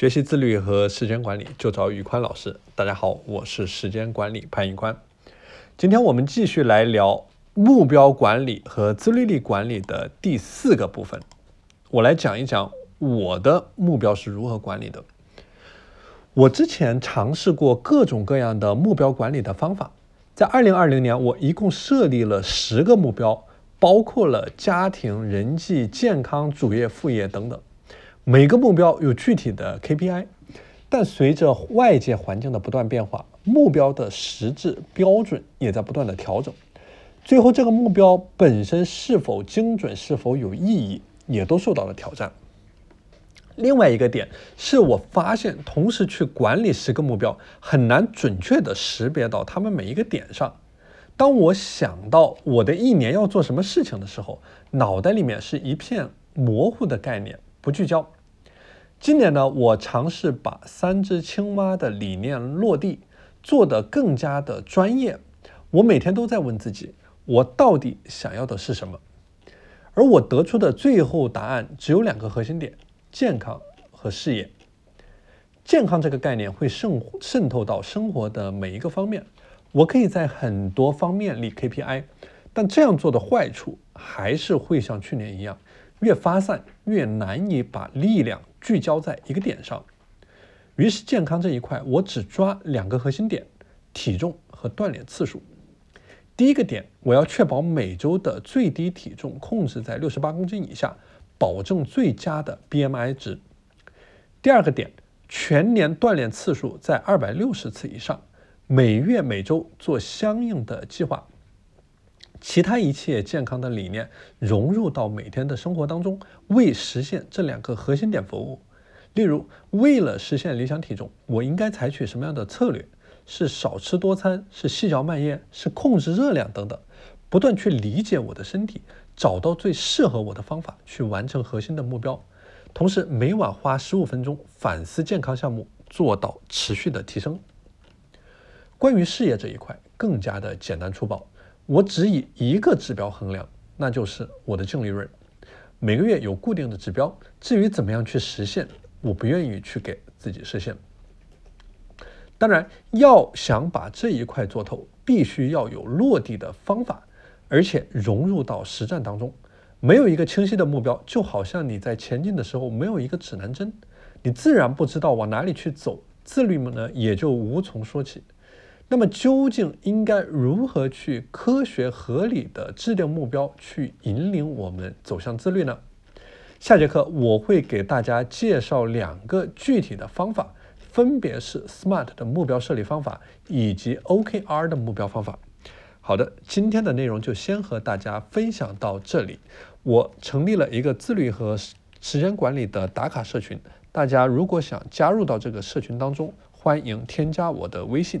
学习自律和时间管理就找宇宽老师。大家好，我是时间管理潘宇宽。今天我们继续来聊目标管理和自律力管理的第四个部分。我来讲一讲我的目标是如何管理的。我之前尝试过各种各样的目标管理的方法。在二零二零年，我一共设立了十个目标，包括了家庭、人际、健康、主业、副业等等。每个目标有具体的 KPI，但随着外界环境的不断变化，目标的实质标准也在不断的调整。最后，这个目标本身是否精准、是否有意义，也都受到了挑战。另外一个点是我发现，同时去管理十个目标，很难准确的识别到他们每一个点上。当我想到我的一年要做什么事情的时候，脑袋里面是一片模糊的概念，不聚焦。今年呢，我尝试把三只青蛙的理念落地，做得更加的专业。我每天都在问自己，我到底想要的是什么？而我得出的最后答案只有两个核心点。健康和事业，健康这个概念会渗渗透到生活的每一个方面。我可以在很多方面立 KPI，但这样做的坏处还是会像去年一样，越发散越难以把力量聚焦在一个点上。于是健康这一块，我只抓两个核心点：体重和锻炼次数。第一个点，我要确保每周的最低体重控制在六十八公斤以下。保证最佳的 BMI 值。第二个点，全年锻炼次数在二百六十次以上，每月每周做相应的计划。其他一切健康的理念融入到每天的生活当中，为实现这两个核心点服务。例如，为了实现理想体重，我应该采取什么样的策略？是少吃多餐，是细嚼慢咽，是控制热量等等。不断去理解我的身体。找到最适合我的方法去完成核心的目标，同时每晚花十五分钟反思健康项目，做到持续的提升。关于事业这一块更加的简单粗暴，我只以一个指标衡量，那就是我的净利润。每个月有固定的指标，至于怎么样去实现，我不愿意去给自己设限。当然，要想把这一块做透，必须要有落地的方法。而且融入到实战当中，没有一个清晰的目标，就好像你在前进的时候没有一个指南针，你自然不知道往哪里去走，自律呢也就无从说起。那么究竟应该如何去科学合理的制定目标，去引领我们走向自律呢？下节课我会给大家介绍两个具体的方法，分别是 SMART 的目标设立方法以及 OKR 的目标方法。好的，今天的内容就先和大家分享到这里。我成立了一个自律和时间管理的打卡社群，大家如果想加入到这个社群当中，欢迎添加我的微信